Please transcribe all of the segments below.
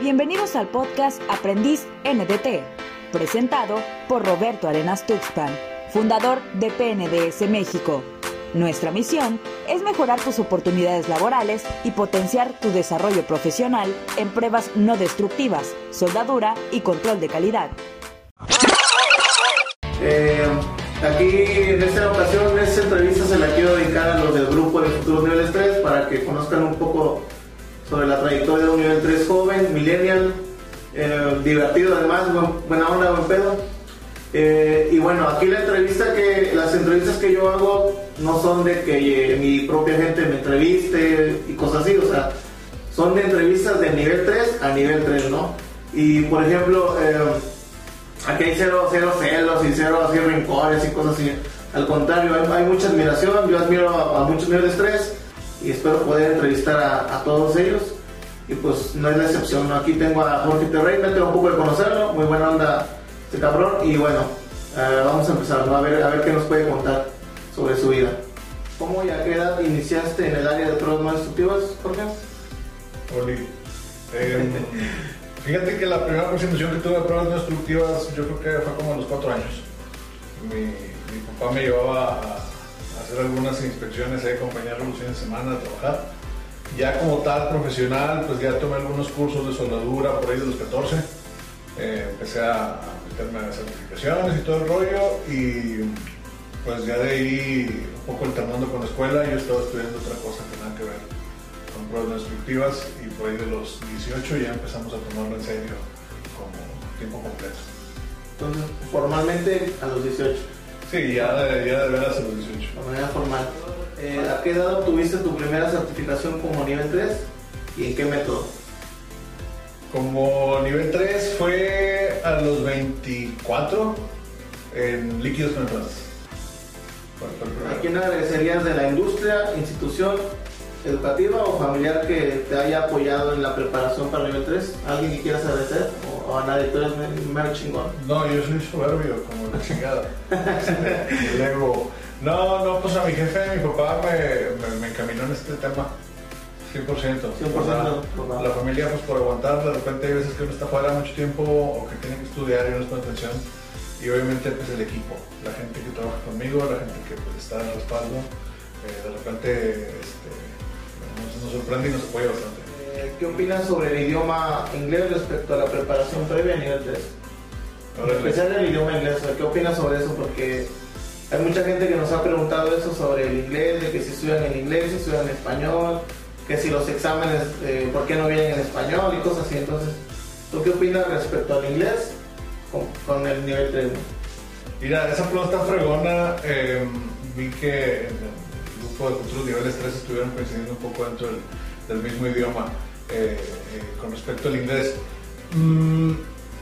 Bienvenidos al podcast Aprendiz NDT, presentado por Roberto Arenas Tuxpan, fundador de PNDS México. Nuestra misión es mejorar tus oportunidades laborales y potenciar tu desarrollo profesional en pruebas no destructivas, soldadura y control de calidad. Eh, aquí en esta ocasión, esta entrevista se la quiero dedicar a los del grupo de Futuros Niveles 3 para que conozcan un poco sobre la trayectoria de un nivel 3 joven, millennial, eh, divertido además, buena onda, buen pedo. Eh, y bueno, aquí la entrevista que, las entrevistas que yo hago no son de que eh, mi propia gente me entreviste y cosas así, o sea, son de entrevistas de nivel 3 a nivel 3, ¿no? Y por ejemplo, aquí hay cero, cero celos y cero así rencores y cosas así. Al contrario, hay, mucha admiración, yo admiro a, a muchos niveles 3 y espero poder entrevistar a, todos ellos. Y pues no es la excepción, aquí tengo a Jorge Terrey, me tengo un poco de conocerlo, muy buena onda este cabrón. Y bueno, eh, vamos a empezar, a, ver, a ver qué nos puede contar sobre su vida. ¿Cómo y a qué edad iniciaste en el área de pruebas no destructivas, Jorge? Oli. Eh, fíjate que la primera presentación que tuve de pruebas no destructivas yo creo que fue como a los cuatro años. Mi, mi papá me llevaba a hacer algunas inspecciones, de acompañarlo los fines de semana a trabajar. Ya como tal profesional, pues ya tomé algunos cursos de soldadura por ahí de los 14. Eh, empecé a meterme a certificaciones y todo el rollo y pues ya de ahí un poco alternando con la escuela, yo estaba estudiando otra cosa que nada que ver con pruebas instructivas y por ahí de los 18 ya empezamos a tomarlo en serio como tiempo completo. Entonces, formalmente a los 18. Sí, ya de, ya de veras a los 18. De manera formal. Eh, ¿A qué edad obtuviste tu primera certificación como nivel 3 y en qué método? Como nivel 3 fue a los 24 en líquidos penetrantes. ¿A quién agradecerías de la industria, institución educativa o familiar que te haya apoyado en la preparación para nivel 3? ¿Alguien que quieras agradecer? ¿O a nadie? ¿Tú eres mero chingón? No, yo soy soberbio, como la chingada. Luego, no, no, pues a mi jefe, mi papá me, me, encaminó en este tema. 100%. 100%. La, familia, pues por aguantar, de repente hay veces que uno está fuera mucho tiempo o que tiene que estudiar y no pone atención. Y obviamente, pues el equipo, la gente que trabaja conmigo, la gente que pues, está en el respaldo. Eh, de repente, este, nos, sorprende y nos apoya bastante. Eh, ¿Qué opinas sobre el idioma inglés respecto a la preparación previa a nivel 3? En especial el idioma inglés, ¿qué opinas sobre eso? Porque hay mucha gente que nos ha preguntado eso sobre el inglés, de que si estudian en inglés, si estudian en español, que si los exámenes, eh, ¿por qué no vienen en español y cosas así? Entonces, ¿tú qué opinas respecto al inglés con, el nivel 3? Mira, esa pregunta fregona, eh, vi que de futuros niveles 3 estuvieron coincidiendo un poco dentro del, mismo idioma eh, eh, con respecto al inglés. Mm,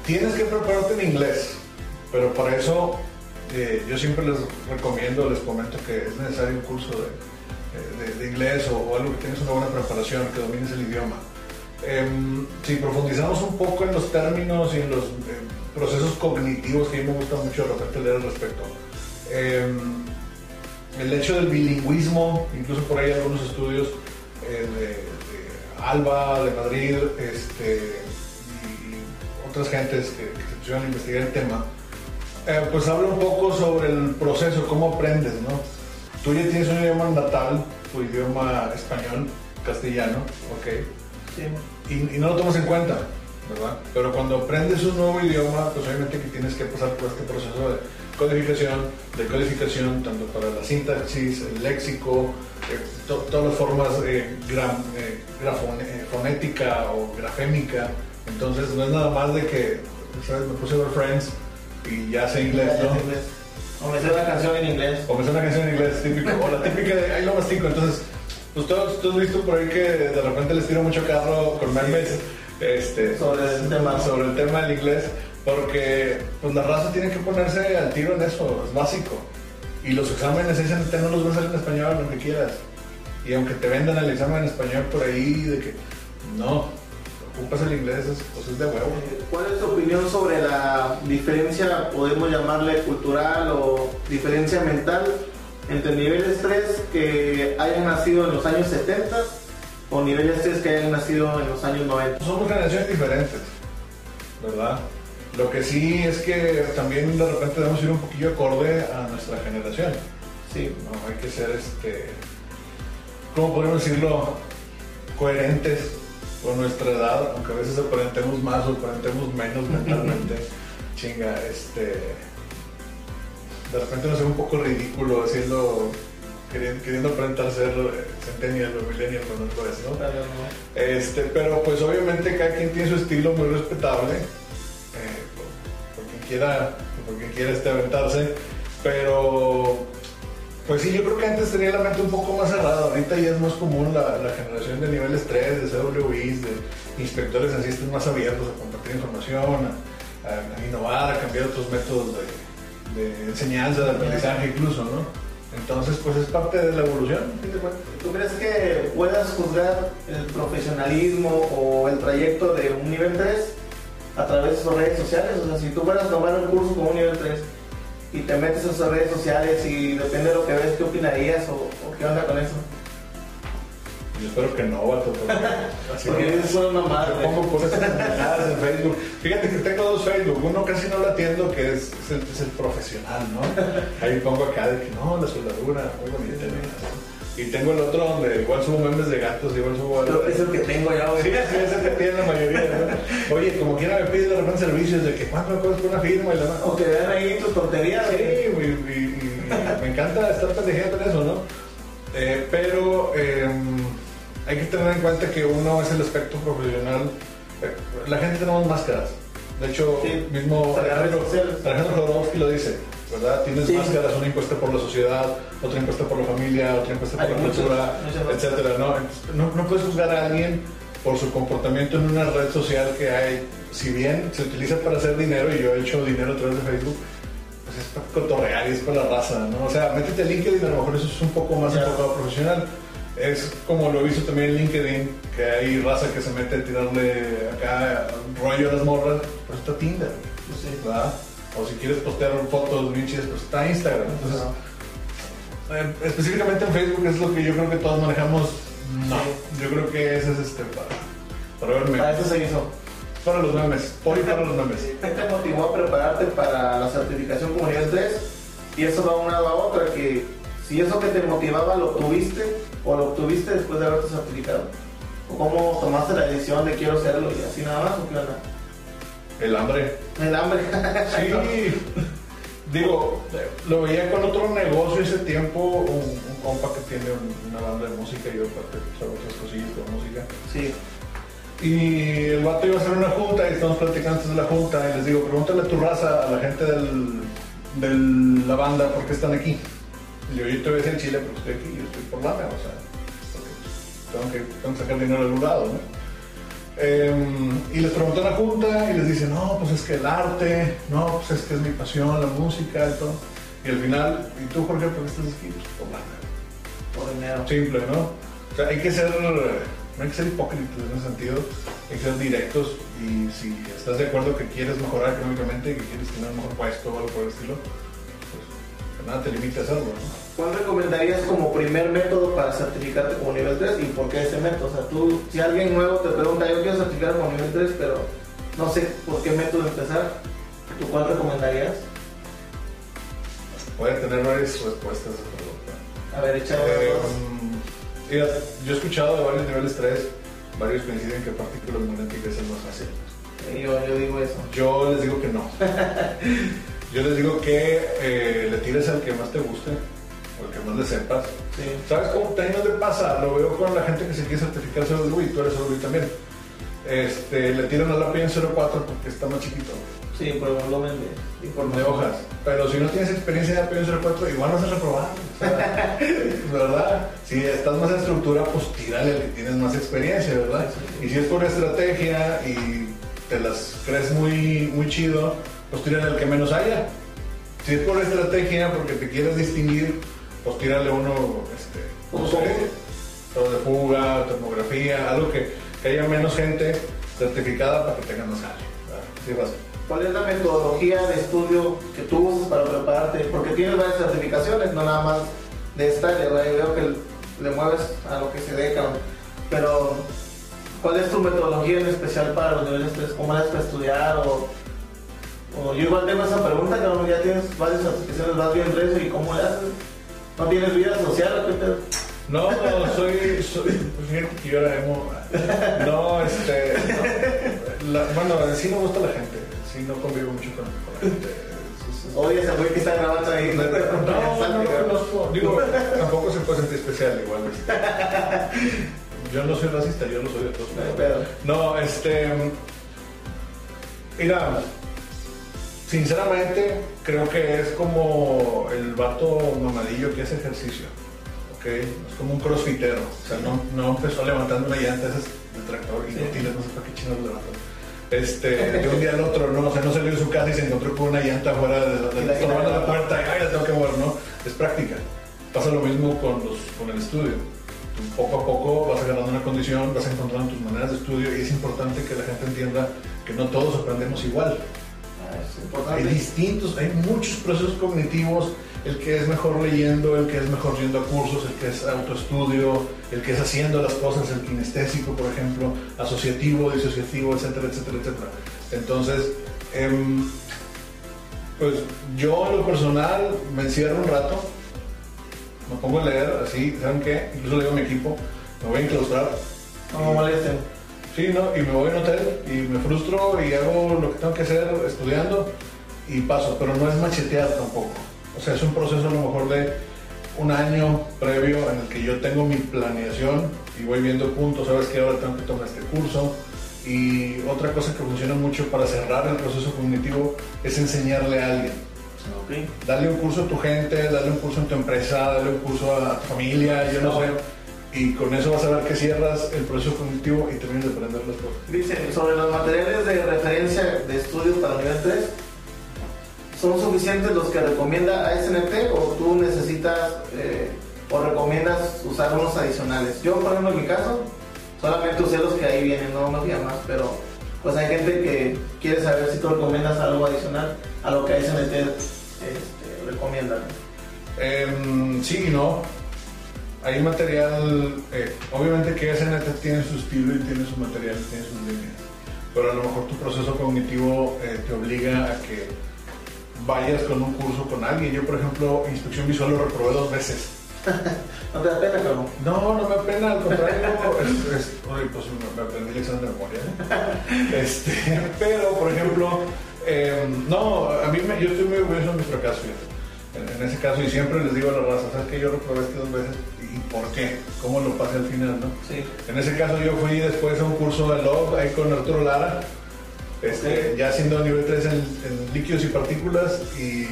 tienes que prepararte en inglés, pero para eso eh, yo siempre les recomiendo, les comento que es necesario un curso de, inglés o, algo que tienes una buena preparación, que domines el idioma. Em, si profundizamos un poco en los términos y en los procesos cognitivos que a mí me gusta mucho de repente leer al respecto, em, el hecho del bilingüismo, incluso por ahí algunos estudios eh, de, Alba, de Madrid, este, y, otras gentes que, se pusieron a investigar el tema, eh, pues habla un poco sobre el proceso, cómo aprendes, ¿no? Tú ya tienes un idioma natal, tu idioma español, castellano, ¿ok? Sí. Y, y no lo tomas en cuenta, ¿verdad? Pero cuando aprendes un nuevo idioma, pues obviamente que tienes que pasar por este proceso de codificación, de codificación tanto para la sintaxis, el léxico, eh, todas las formas eh, eh, fonética o grafémica. Entonces no es nada más de que, ¿sabes? Me puse a ver Friends y ya sé inglés, ¿no? O me sé una canción en inglés. O me sé una canción en inglés, típico. O la típica de ahí lo mastico. Entonces, pues todos, todos visto por ahí que de repente les tiro mucho carro con memes este, sobre el tema. Sobre el tema del inglés. Porque pues la raza tiene que ponerse al tiro en eso, es básico. Y los exámenes que no los vas a hacer en español, lo que quieras. Y aunque te vendan el examen en español por ahí, de que no, ocupas el inglés, pues es de huevo. ¿Cuál es tu opinión sobre la diferencia, podemos llamarle cultural o diferencia mental, entre niveles 3 que hayan nacido en los años 70 o niveles 3 que hayan nacido en los años 90. Somos generaciones diferentes, ¿verdad? Lo que sí es que también de repente debemos ir un poquillo acorde a nuestra generación. Sí. No, hay que ser, este, ¿cómo podemos decirlo? Coherentes con nuestra edad, aunque a veces aparentemos más o aparentemos menos mentalmente. Chinga, este. De repente nos ve un poco ridículo haciendo. Queriendo, queriendo aparentar ser eh, centennial o millennial cuando no es, no. Este, pero pues obviamente cada quien tiene su estilo muy respetable, quiera, por quien quiera este aventarse, pero pues sí, yo creo que antes tenía la mente un poco más cerrada, ahorita ya es más común la, generación de niveles 3, de CWIs, de inspectores así estén más abiertos a compartir información, a, innovar, a cambiar otros métodos de, enseñanza, de aprendizaje incluso, ¿no? Entonces pues es parte de la evolución. ¿Tú crees que puedas juzgar el profesionalismo o el trayecto de un nivel 3 a través de sus redes sociales? O sea, si tú fueras a tomar un curso con un nivel 3 y te metes en sus redes sociales y depende de lo que ves, ¿qué opinarías o, o qué onda con eso? Yo espero que no, vato, porque Porque es una mamada. Pongo puras en Facebook. Fíjate que tengo dos Facebook. Uno casi no lo atiendo, que es, es el, es el profesional, ¿no? Ahí pongo acá de que no, la soldadura, muy bonita. Y tengo el otro donde igual subo memes de gatos, igual subo algo. Es el que tengo ya, güey. Sí, sí, ese que tiene la mayoría. ¿no? Oye, como quiera me piden de repente servicios de que cuánto me cobras por una firma y la O que vean ahí tus tonterías, Sí, güey. me encanta estar pendejeando en eso, ¿no? Eh, pero eh, hay que tener en cuenta que uno es el aspecto profesional. Eh, la gente tenemos máscaras. De hecho, Sí, mismo. Alejandro Jodorowsky lo dice, ¿verdad? Tienes Sí. máscaras, una impuesta por la sociedad, otra impuesta por la familia, otra impuesta por la cultura, etcétera, ¿no? No? No puedes juzgar a alguien por su comportamiento en una red social que hay, si bien se utiliza para hacer dinero, y yo he hecho dinero a través de Facebook, pues es para cotorrear y es para la raza, ¿no? O sea, métete a LinkedIn, a lo mejor eso es un poco más enfocado profesional. Es como lo he visto también en LinkedIn, que hay raza que se mete a tirarle acá rollo a las morras, pues está Tinder, Sí. ¿verdad? O si quieres postear fotos bien chidas, pues está Instagram. Entonces, eh, específicamente en Facebook es lo que yo creo que todos manejamos. No, yo creo que ese es este para, para ver Para memes. eso se hizo. Para los memes, por y para los memes. ¿Qué te motivó a prepararte para la certificación como nivel 3? Y eso va una a otra, que si eso que te motivaba lo tuviste o lo obtuviste después de haberte certificado. ¿O cómo tomaste la decisión de quiero hacerlo y así nada más? ¿O qué onda? El hambre. El hambre. Sí, digo, lo veía con otro negocio ese tiempo, un, un compa que tiene un- una banda de música y yo aparte otras cosillas con música. Sí. Y el vato iba a hacer una junta y estamos platicando antes de la junta y les digo, pregúntale a tu raza, a la gente del, de la banda, por qué están aquí. Y yo, yo te voy a decir en Chile porque estoy aquí, yo estoy por lana, o sea, porque tengo que, tengo que sacar dinero de algún lado, ¿no? Em, y les pregunté en la junta y les dice, no, pues es que el arte, no, pues es que es mi pasión, la música y todo. Y al final, ¿y tú, Jorge, por qué estás aquí? Pues por lana. Por dinero. Simple, ¿no? O sea, hay que ser, no hay que ser hipócritas en ese sentido, hay que ser directos y si estás de acuerdo que quieres mejorar económicamente, que quieres tener un mejor puesto o algo por el estilo, pues nada te limite a hacerlo, ¿no? ¿Cuál recomendarías como primer método para certificarte como nivel 3 y por qué ese método? O sea, tú, si alguien nuevo te pregunta, yo quiero certificar como nivel 3, pero no sé por qué método empezar, ¿tú cuál recomendarías? Puede tener varias respuestas a esa pregunta. A ver, échale Eh, yo he escuchado de varios niveles 3, varios coinciden que partículas magnéticas es el más fácil. Yo, yo digo eso. Yo les digo que no. Yo les digo que eh, le tires al que más te guste, al que más le sepas. Sí. ¿Sabes cómo también te pasa? Lo veo con la gente que se quiere certificar CW y tú eres CW también. Este, le tiran al API en 04 porque está más chiquito, Sí, por el volumen de de hojas. Pero si no tienes experiencia de API en 04, igual vas a reprobar. o sea, ¿Verdad? Si estás más en estructura, pues tírale al que tienes más experiencia, ¿verdad? Y si es por estrategia y te las crees muy, muy chido, pues tírale al que menos haya. Si es por estrategia, porque te quieres distinguir, pues tírale uno, este, no sé, de fuga, termografía, algo que, que haya menos gente certificada para que tengan más jale. ¿Cuál es la metodología de estudio que tú usas para prepararte? Porque tienes varias certificaciones, no nada más de esta veo que le mueves a lo que se dedica. pero ¿cuál es tu metodología en especial para los niveles 3? ¿Cómo haces para estudiar? O, yo igual tengo esa pregunta, que ya tienes varias asociaciones, vas bien preso y cómo le haces. ¿No tienes vida social o qué pedo? No, soy, soy pues fíjate que yo era emo. No, este, no, la, bueno, sí me gusta la gente, sí no convivo mucho con, con la gente. Oye, ese güey que está grabando ahí. No, no, no, no, digo, tampoco se puede sentir especial igual. Este. Yo no soy racista, yo no soy de todos. No, este, mira, sinceramente creo que es como el vato mamadillo que hace ejercicio. Es como un crossfitero. O sea, no, no empezó levantando una llanta, ese es el tractor y no no sé para qué chinos levantó. Este, de un día al otro, ¿no? O sea, no salió de su casa y se encontró con una llanta fuera de, de, de la, puerta y ay, la tengo que mover, ¿no? Es práctica. Pasa lo mismo con, los, con el estudio. poco a poco vas agarrando una condición, vas encontrando tus maneras de estudio y es importante que la gente entienda que no todos aprendemos igual. Hay distintos, hay muchos procesos cognitivos el que es mejor leyendo, el que es mejor yendo a cursos, el que es autoestudio, el que es haciendo las cosas, el kinestésico, por ejemplo, asociativo, disociativo, etcétera, etcétera, etcétera. Entonces, em, pues yo en lo personal me encierro un rato, me pongo a leer, así, ¿saben qué? Incluso le digo a mi equipo, me voy a enclaustrar. No molesten. Sí, ¿no? Y me voy a un hotel y me frustro y hago lo que tengo que hacer estudiando y paso, pero no es machetear tampoco. O sea, es un proceso a lo mejor de un año previo en el que yo tengo mi planeación y voy viendo puntos, sabes que ahora tengo que tomar este curso. Y otra cosa que funciona mucho para cerrar el proceso cognitivo es enseñarle a alguien. Okay. Dale un curso a tu gente, dale un curso en tu empresa, dale un curso a tu familia, yo no sé. Y con eso vas a ver que cierras el proceso cognitivo y terminas de aprender las cosas. Dice, sobre los materiales de referencia de estudio para nivel 3, ¿Son suficientes los que recomienda ASNT o tú necesitas eh, o recomiendas usar unos adicionales? Yo, por ejemplo, en mi caso, solamente usé los que ahí vienen, no me más, pero pues hay gente que quiere saber si tú recomiendas algo adicional a lo que ASNT este, recomienda. Em, sí y no. Hay material, eh, obviamente que ASNT tiene su estilo y tiene su material, tiene sus líneas, pero a lo mejor tu proceso cognitivo eh, te obliga a que vayas con un curso con alguien. Yo, por ejemplo, instrucción visual lo reprobé dos veces. ¿No te da pena, cabrón? No, no me da pena, al contrario, es, pues me, aprendí el examen de memoria. Este, pero, por ejemplo, em, no, a mí me, yo estoy muy orgulloso de mi fracaso, en, en, ese caso, y siempre les digo a la raza, ¿sabes que Yo reprobé este dos veces, ¿y por qué? ¿Cómo lo pasé al final, no? Sí. En ese caso, yo fui después a un curso de log ahí con Arturo Lara, este, ya siendo nivel 3 en, líquidos y partículas y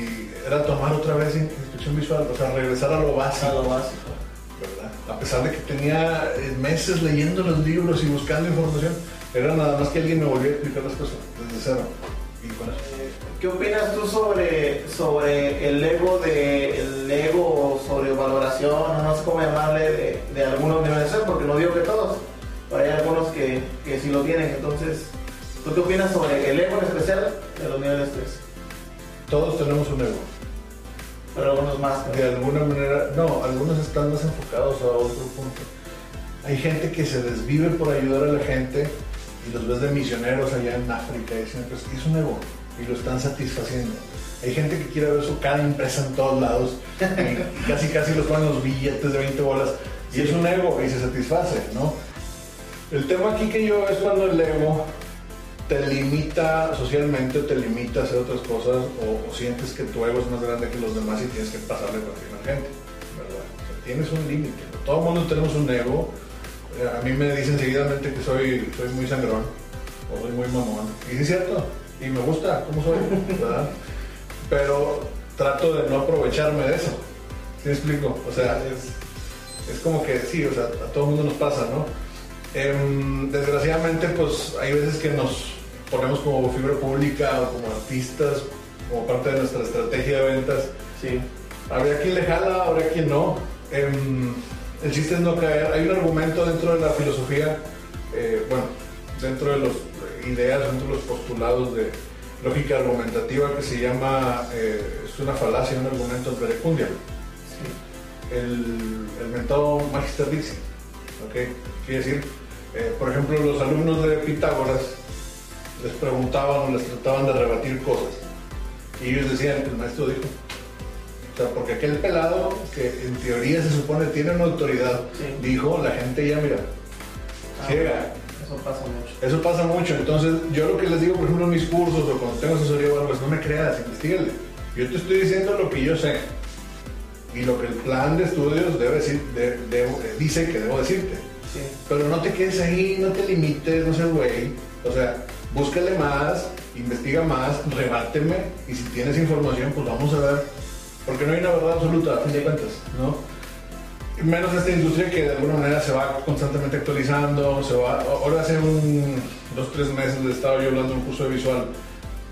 era tomar otra vez instrucción visual, o sea, regresar a lo básico. A lo básico. ¿verdad? A pesar de que tenía eh, meses leyendo los libros y buscando información, era nada más que alguien me volviera a explicar las cosas desde cero. Y eh, ¿Qué opinas tú sobre, sobre el ego de el ego sobre valoración, no sé cómo llamarle, de, de algunos niveles, porque no digo que todos, pero hay algunos que, que sí lo tienen, entonces ¿Tú qué opinas sobre el ego en especial de los niveles 3? Todos tenemos un ego. Pero algunos más. De alguna manera, no, algunos están más enfocados a otro punto. Hay gente que se desvive por ayudar a la gente y los ves de misioneros allá en África y dicen, pues es un ego y lo están satisfaciendo. Hay gente que quiere ver su cara impresa en todos lados y casi casi los ponen los billetes de 20 bolas y es un ego y se satisface, ¿no? El tema aquí que yo es cuando el ego te limita socialmente o te limita a hacer otras cosas o, sientes que tu ego es más grande que los demás y tienes que pasarle por la gente, ¿verdad? tienes un límite. Todo el mundo tenemos un ego. Eh, a mí me dicen seguidamente que soy, soy muy sangrón o soy muy mamón. Y es cierto, y me gusta cómo soy, ¿verdad? Pero trato de no aprovecharme de eso. ¿Sí me explico? O sea, es, es como que sí, o sea, a todo el mundo nos pasa, ¿no? Em, desgraciadamente, pues hay veces que nos ponemos como fibra pública o como artistas, como parte de nuestra estrategia de ventas. Sí. Habría quien le jala, habría quien no. Em, el chiste es no caer. Hay un argumento dentro de la filosofía, eh, bueno, dentro de las ideas, dentro de los postulados de lógica argumentativa que se llama, eh, es una falacia, un argumento de Verecundia. Sí. El, el método Magister Dixie. ¿ok? Quiere decir, eh, por ejemplo, los alumnos de Pitágoras les preguntaban o les trataban de rebatir cosas. Y ellos decían, el maestro dijo. O sea, porque aquel pelado, que en teoría se supone tiene una autoridad, Sí. dijo, la gente ya, mira, Ah, ciega. Eso pasa mucho. Eso pasa mucho. Entonces, yo lo que les digo, por ejemplo, en mis cursos o cuando tengo asesoría o algo, es no me creas, investigale. Yo te estoy diciendo lo que yo sé. Y lo que el plan de estudios debe decir, de- eh, dice que debo decirte. Sí. Pero no te quedes ahí, no te limites, no seas güey. O sea, búscale más, investiga más, rebáteme. Y si tienes información, pues vamos a ver. Porque no hay una verdad absoluta, a fin de cuentas, ¿no? Menos esta industria que de alguna manera se va constantemente actualizando, se va... Ahora hace un, dos, tres meses le estaba yo hablando de un curso de visual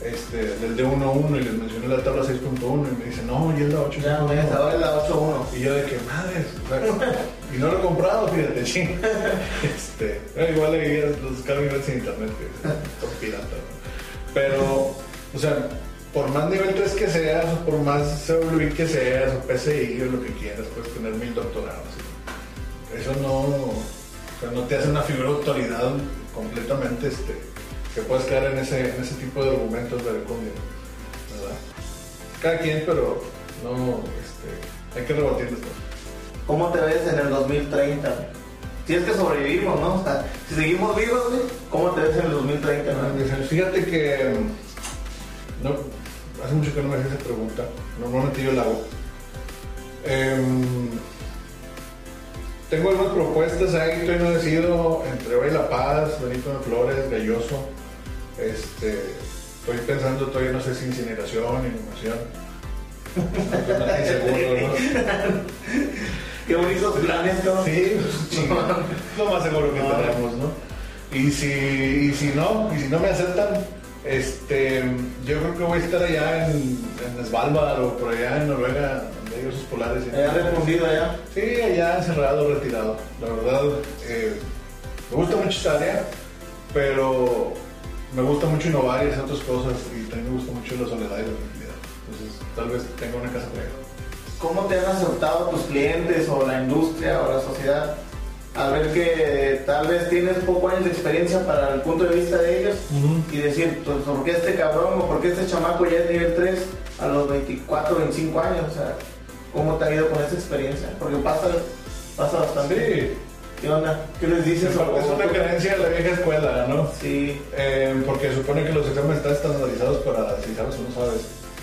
este, del D1.1 y les mencioné la tabla 6.1 y me dice, no, ya es la 8.1. Ya, ves, ahora es la 8-1. Y yo de que madres, o sea, y no lo he comprado, fíjate, sí. Este, igual leí los descargo en internet, que son pirata. Pero, o sea, por más nivel 3 que seas, o por más CWI que seas, o PCI, o lo que quieras, puedes tener mil doctorados. ¿sí? Eso no, o sea, no te hace una figura de autoridad completamente, este, que puedes caer en ese, en ese tipo de argumentos de conmigo, ¿verdad? Cada quien, pero no, este, hay que rebatirles todo. ¿Cómo te ves en el 2030? Si es que sobrevivimos, ¿no? O sea, si seguimos vivos, ¿cómo te ves en el 2030? no? Fíjate que no, hace mucho que no me haces esa pregunta. Normalmente yo la hago. Em, tengo algunas propuestas ahí, estoy no decido entre Hoy La Paz, Benito de Flores, Galloso. Este, estoy pensando todavía no sé si incineración, inhumación. No estoy seguro, ¿no? Qué bonitos planes, ¿no? Sí, pues, lo más seguro que tenemos, ¿no? Y si, y si no, y si no me aceptan, este, yo creo que voy a estar allá en, en Svalbard o por allá en Noruega, donde hay osos polares. ¿sí? He respondido allá. Sí, allá encerrado, retirado. La verdad, eh, me gusta mucho esta área, pero me gusta mucho innovar y hacer otras cosas y también me gusta mucho la soledad y la tranquilidad. Entonces, tal vez tenga una casa por allá. ¿Cómo te han aceptado tus clientes o la industria o la sociedad al ver que tal vez tienes pocos años de experiencia para el punto de vista de ellos y decir, pues, ¿por qué este cabrón o por qué este chamaco ya es nivel 3 a los 24, 25 años? O sea, ¿cómo te ha ido con esa experiencia? Porque pasa, pasa bastante. Sí, ¿Qué onda? ¿Qué les dices? es una creencia de la vieja escuela, ¿no? Sí, Eh, porque supone que los exámenes están estandarizados para si sabes o no sabes.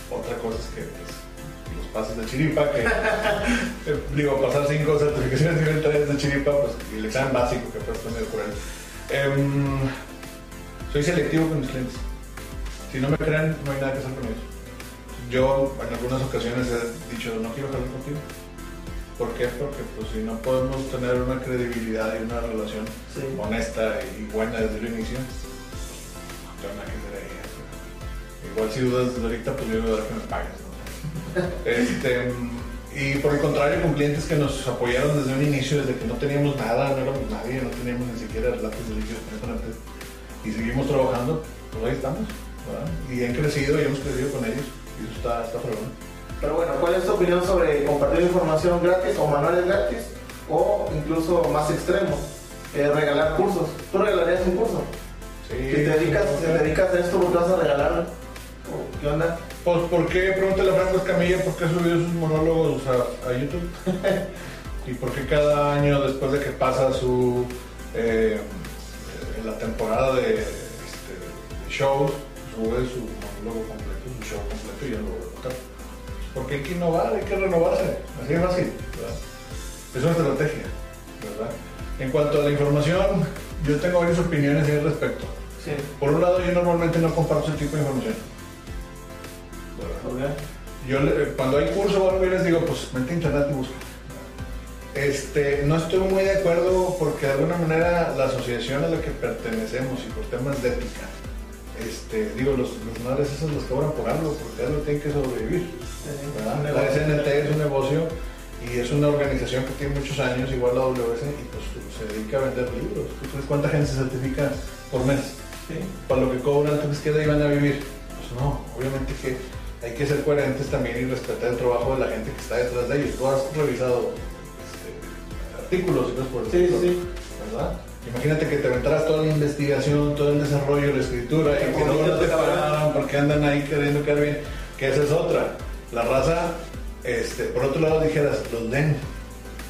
Otra cosa es que pues, pases de chiripa, que digo, pasar cinco certificaciones nivel 3 de chiripa, pues y el examen básico que puedes poner por él. Em, soy selectivo con mis clientes. Si no me creen, no hay nada que hacer con ellos. Yo en algunas ocasiones he dicho, no quiero hablar contigo. ¿Por qué? Porque pues si no podemos tener una credibilidad y una relación Sí. honesta y buena desde el inicio, no tengo nada que hacer ahí. Igual si dudas desde ahorita, pues yo voy a dar que me pagues. ¿no? Este, y por el contrario, con clientes que nos apoyaron desde un inicio, desde que no teníamos nada, no éramos nadie, no teníamos ni siquiera lápiz de líquido penetrante, y seguimos trabajando, pues ahí estamos. ¿verdad? Y han crecido y hemos crecido con ellos, y eso está, está fregón. pero bueno, ¿cuál es tu opinión sobre compartir información gratis o manuales gratis o incluso más extremo, eh, regalar cursos? ¿Tú regalarías un curso? Sí, Si te dedicas, si te dedicas a esto, ¿por qué vas a regalar? ¿O ¿Qué onda? Pues, ¿por qué? Pregúntale a Franco Escamilla por qué subió sus monólogos a, a YouTube. y por qué cada año, después de que pasa su. eh, la temporada de, este, de shows, sube su monólogo completo, su show completo y ya lo vuelve a. Porque hay que innovar, hay que renovarse. Así de fácil, ¿verdad? Es una estrategia, ¿verdad? En cuanto a la información, yo tengo varias opiniones al respecto. Sí. Por un lado, yo normalmente no comparto ese tipo de información. Yo le- cuando hay curso o algo, yo les digo, pues vente a internet y busca. Este, no estoy muy de acuerdo porque de alguna manera la asociación a la que pertenecemos y por temas de ética, este, digo, los, los madres esos los cobran por algo, porque algo tienen que sobrevivir. ¿verdad? La SNT es un negocio y es una organización que tiene muchos años, igual la WS, y pues se dedica a vender libros. ¿Tú crees cuánta gente se certifica por mes? Sí. para lo que cobran, ¿tú crees que de ahí van a vivir? Pues no, obviamente que hay que ser coherentes también y respetar el trabajo de la gente que está detrás de ellos. Tú has revisado este, artículos y cosas por el Sí, sí. ¿verdad? Imagínate que te aventaras toda la investigación, todo el desarrollo, la escritura, y que no te pagaran porque andan ahí queriendo quedar bien, que esa es otra. La raza, este, por otro lado dijeras, los leen,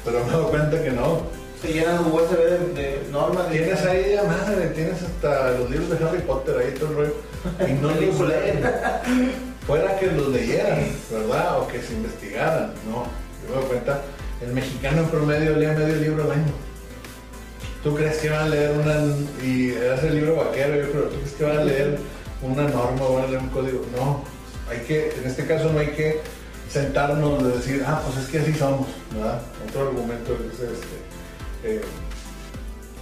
pero me doy cuenta que no. Se llenan un USB de, de normas. Tienes ahí a madre, tienes hasta los libros de Harry Potter ahí todo el rollo, y no los leen. Fuera que los leyeran, ¿verdad? O que se investigaran, no. Yo me doy cuenta, el mexicano en promedio lee medio libro al año. ¿Tú crees que van a leer una, y hace el libro vaquero, yo creo, ¿tú crees que van a leer una norma o van a leer un código? No, hay que, en este caso no hay que sentarnos de decir, ah, pues es que así somos, ¿verdad? Otro argumento es este, eh,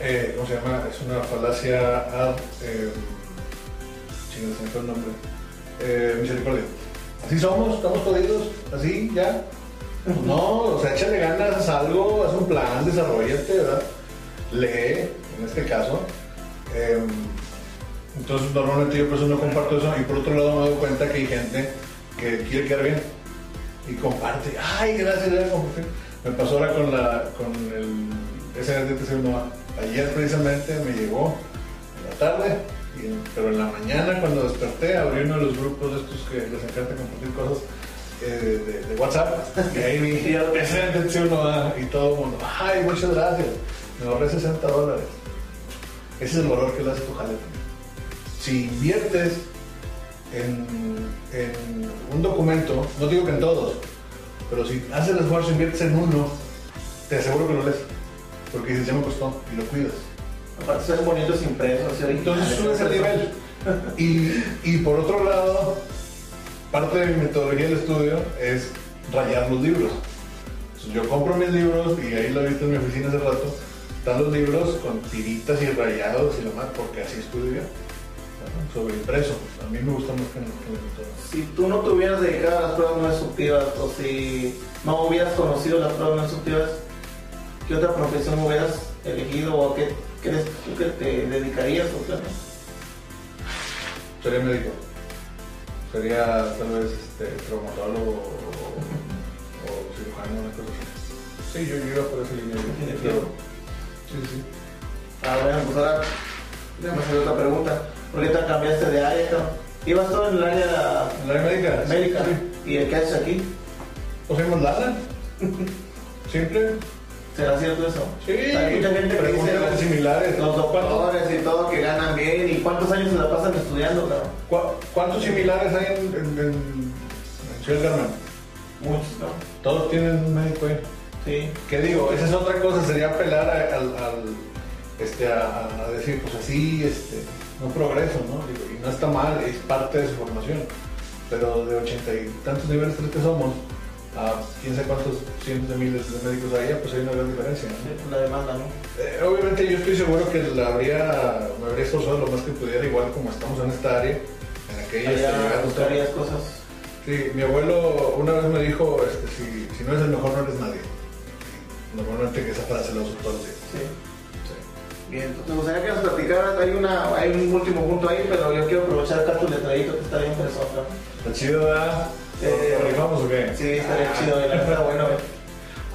eh, ¿cómo se llama? Es una falacia ad, eh, el nombre, eh, misericordia. Así somos, estamos jodidos, así, ya. No, o sea, échale ganas, haz algo, haz un plan, desarrollate, ¿verdad? lee, en este caso. Em, entonces normalmente yo por eso no comparto eso y por otro lado me doy cuenta que hay gente que quiere quedar bien y comparte. Ay, gracias, gracias, compartir. Me pasó ahora con la con el SNT Ayer precisamente me llegó en la tarde, pero en la mañana cuando desperté abrí uno de los grupos de estos que les encanta compartir cosas eh, de, WhatsApp y ahí vi SNT y todo el mundo. Ay, muchas gracias me ahorré 60 dólares. Ese es el valor que le hace tu jale. Si inviertes en, un documento, no digo que en todos, pero si haces el esfuerzo, inviertes en uno, te aseguro que lo lees. Porque dices, ya me costó y lo cuidas. Aparte son bonitos impresos. Entonces subes el nivel. Y, y por otro lado, parte de mi metodología del estudio es rayar los libros. yo compro mis libros y ahí lo he visto en mi oficina hace rato están los libros con tiritas y rayados y lo más, porque así estudio sobre impreso. A mí me gusta más que el método. Si tú no te hubieras dedicado a las pruebas no exhaustivas o si no hubieras conocido las pruebas no exhaustivas, ¿qué otra profesión hubieras elegido o a qué crees tú que te dedicarías? O sea, Sería médico. Sería tal vez este, traumatólogo o, cirujano, una cosa así. Sí, yo, iba por esa línea. Sí, sí. Ah, pues ahora déjame hacer otra pregunta. ¿Por qué te cambiaste de área? ¿Ibas todo en el área, ¿En el área médica? médica? ¿Y el qué haces aquí? Pues hemos Lala. Simple. ¿Será cierto eso? Sí, Hay mucha gente que dice similares. los doctores y todo que ganan bien. ¿Y cuántos años se la pasan estudiando, cabrón? ¿Cuántos similares hay en, en, en? Muchos, ¿no? Todos tienen un médico ahí. Sí. ¿Qué digo? Esa es otra cosa, sería apelar al, este, a, decir, pues así, este, no progreso, ¿no? y no está mal, es parte de su formación. Pero de ochenta y tantos niveles que somos, a quién sabe cuántos cientos de miles de médicos hay, pues hay una gran diferencia. ¿no? La demanda, ¿no? Eh, obviamente yo estoy seguro que la habría, me habría esforzado lo más que pudiera, igual como estamos en esta área, en aquella buscarías cosas. Sí, mi abuelo una vez me dijo, este, si, si no eres el mejor no eres nadie. Normalmente que esa frase la uso todos los días. Sí. Bien, entonces me gustaría que nos platicaras, hay, una, hay un último punto ahí, pero yo quiero aprovechar acá tu letradito que está bien interesante. Está chido, ¿verdad? Eh, ¿Rifamos o qué? Sí, estaría ah. chido, la verdad, bueno.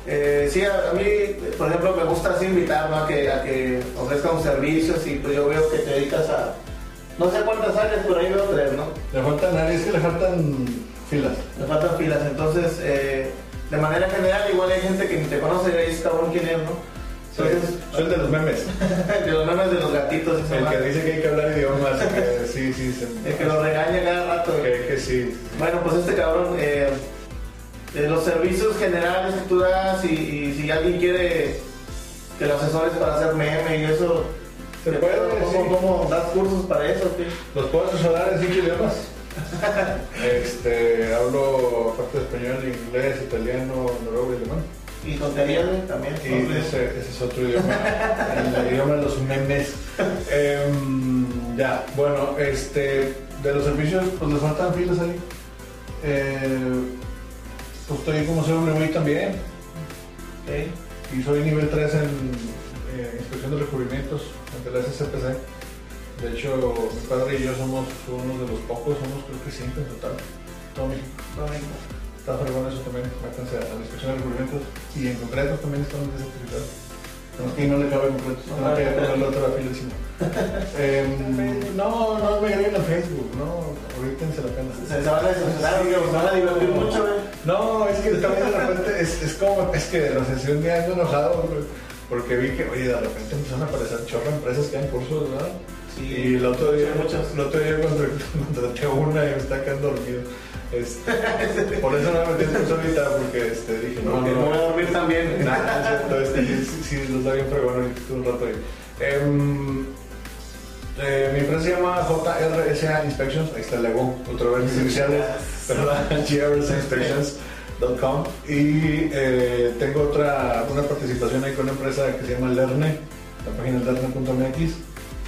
Eh, sí, a, mí, por ejemplo, me gusta así invitar a, que, a que ofrezcan servicios y pues yo veo que te dedicas a, no sé cuántas áreas, por ahí veo tres, ¿no? Le faltan áreas, que le faltan filas. Le faltan filas, entonces... Eh, de manera general, igual hay gente que ni te conoce y dice, cabrón, ¿quién es, no? Soy el de los memes. de los memes de los gatitos. El que dice que hay que hablar idiomas. que, sí, sí. Se... El que lo regaña cada rato. Que, que sí. Bueno, pues este cabrón, eh, de los servicios generales que tú das y, si alguien quiere que los asesores para hacer meme y eso, ¿Se puede? ¿Cómo, ¿Cómo, das cursos para eso? ¿qué? Los puedo asesorar en cinco idiomas este, hablo aparte de español, inglés, italiano, noruego y alemán. ¿Y tonterías también? Y ese, ese, es otro idioma, el idioma de los memes. Em, ya, bueno, este, de los servicios, pues les faltan filas ahí. Eh, pues estoy como CWI también. Y soy nivel 3 en eh, inspección de recubrimientos ante la SCPC. De hecho, mi padre y yo somos uno de los pocos, somos creo que cinco en total. Todo México. Todo México. Está fregón eso también, métanse a la inspección de recubrimientos y en concreto también estamos certificados. Aquí no le cabe completo. No quería ponerle otra fila encima. Eh, no, no me agreguen a Facebook, no. Ahorita se la pena. Se, se van a decepcionar, se van a divertir no. mucho, güey. No, es que también de repente es, es como, es que no sé si un día ando enojado, güey, porque vi que, oye, de repente empezaron a aparecer chorro empresas que dan cursos, ¿verdad? Sí, y el otro día, muchas. el otro día contraté una y me está quedando dormido. Este, por eso no me metí en ahorita, porque este, dije, no, Porque no voy a dormir también. Nada, este, sí, sí, los da bien fregón ahorita un rato ahí. Em, eh, mi empresa se llama JRSA Inspections, ahí está el logo, otra vez mis iniciales, ¿verdad? JRSAinspections.com y eh, tengo otra, una participación ahí con una empresa que se llama Lerne, la página es lerne.mx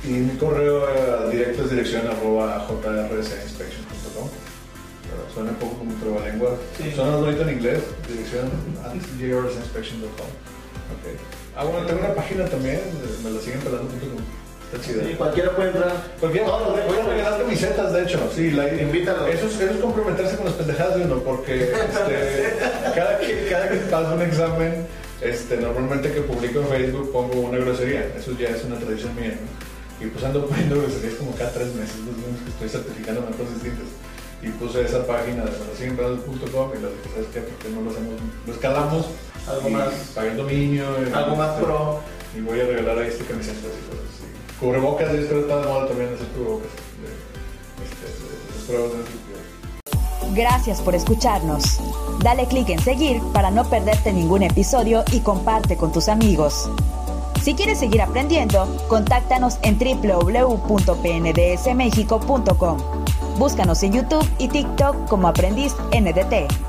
y mi correo eh, directo es dirección arroba jrsainspections.com. Pero Suena un poco como trabalengua. Sí. Suena bonito en inglés, dirección at jrsinspection.com. Ok. Ah, bueno, tengo una página también, me la siguen pelando.com. Está chida. Sí, cualquiera puede entrar. Porque Todos los de- voy a regalar camisetas, de hecho. Sí, la, Invítalo. Eso es, eso es comprometerse con las pendejadas de uno, porque este, cada, que, cada que paso un examen, este, normalmente que publico en Facebook pongo una grosería. Eso ya es una tradición mía, ¿no? Y pues ando poniendo groserías como cada tres meses, los meses que estoy certificando cosas distintas. Y puse esa página de melosigenprados.com y lo dije, ¿sabes qué? ¿Por qué no lo hacemos? Lo escalamos. Algo y más. Pagué el dominio. y- Algo más este, pro. y voy a regalar ahí este camisetas y cosas así. Cubrebocas, yo creo que está de moda también hacer cubrebocas. De, este, de, de pruebas de electricidad. Gracias por escucharnos. Dale clic en seguir para no perderte ningún episodio y comparte con tus amigos. Si quieres seguir aprendiendo, contáctanos en www.pndsmexico.com. Búscanos en YouTube y TikTok como Aprendiz NDT.